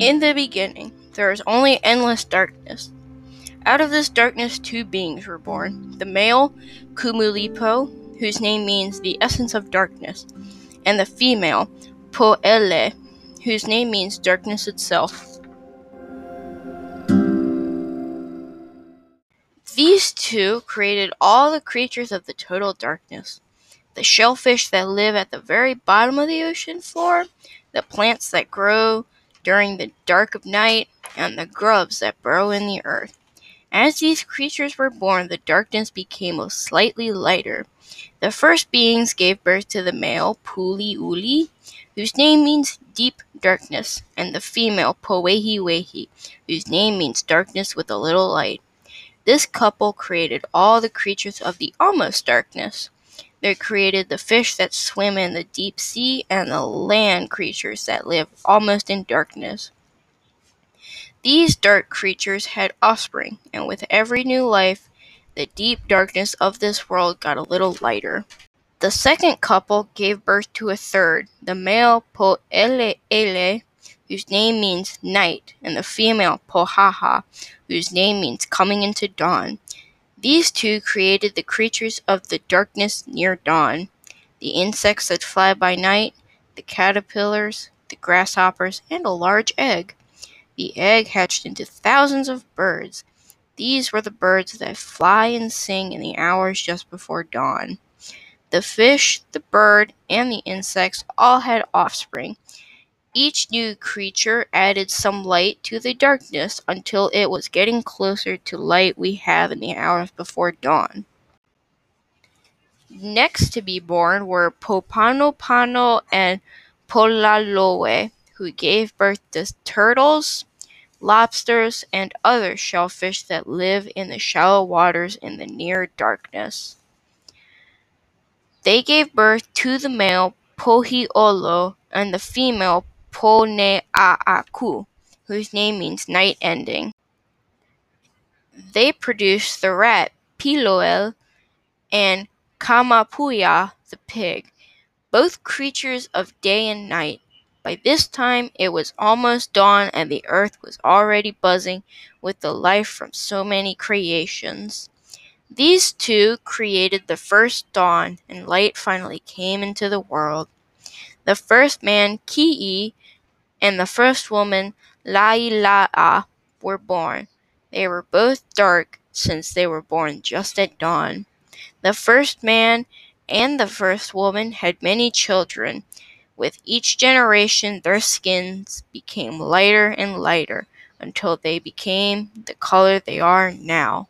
In the beginning, there was only endless darkness. Out of this darkness, two beings were born the male, Kumulipo, whose name means the essence of darkness, and the female, Poele, whose name means darkness itself. These two created all the creatures of the total darkness the shellfish that live at the very bottom of the ocean floor, the plants that grow during the dark of night, and the grubs that burrow in the earth. As these creatures were born, the darkness became slightly lighter. The first beings gave birth to the male, Pouliuli, whose name means deep darkness, and the female, Powehi Wehi, whose name means darkness with a little light. This couple created all the creatures of the almost darkness. They created the fish that swim in the deep sea and the land creatures that live almost in darkness. These dark creatures had offspring, and with every new life, the deep darkness of this world got a little lighter. The second couple gave birth to a third, the male Po'ele, whose name means night, and the female Pohaha, whose name means coming into dawn. These two created the creatures of the darkness near dawn the insects that fly by night, the caterpillars, the grasshoppers, and a large egg. The egg hatched into thousands of birds. These were the birds that fly and sing in the hours just before dawn. The fish, the bird, and the insects all had offspring, each new creature added some light to the darkness until it was getting closer to light we have in the hours before dawn. Next to be born were Popanopano and Polaloe, who gave birth to turtles, lobsters, and other shellfish that live in the shallow waters in the near darkness. They gave birth to the male Pohiolo and the female Ponea'aku, whose name means night ending. They produced the rat Piloel and Kamapua'a the pig, both creatures of day and night. By this time it was almost dawn and the earth was already buzzing with the life from so many creations. These two created the first dawn, and light finally came into the world. The first man, Ki'i, and the first woman, La'ila'i, were born. They were both dark, since they were born just at dawn. The first man and the first woman had many children. With each generation, their skins became lighter and lighter until they became the color they are now.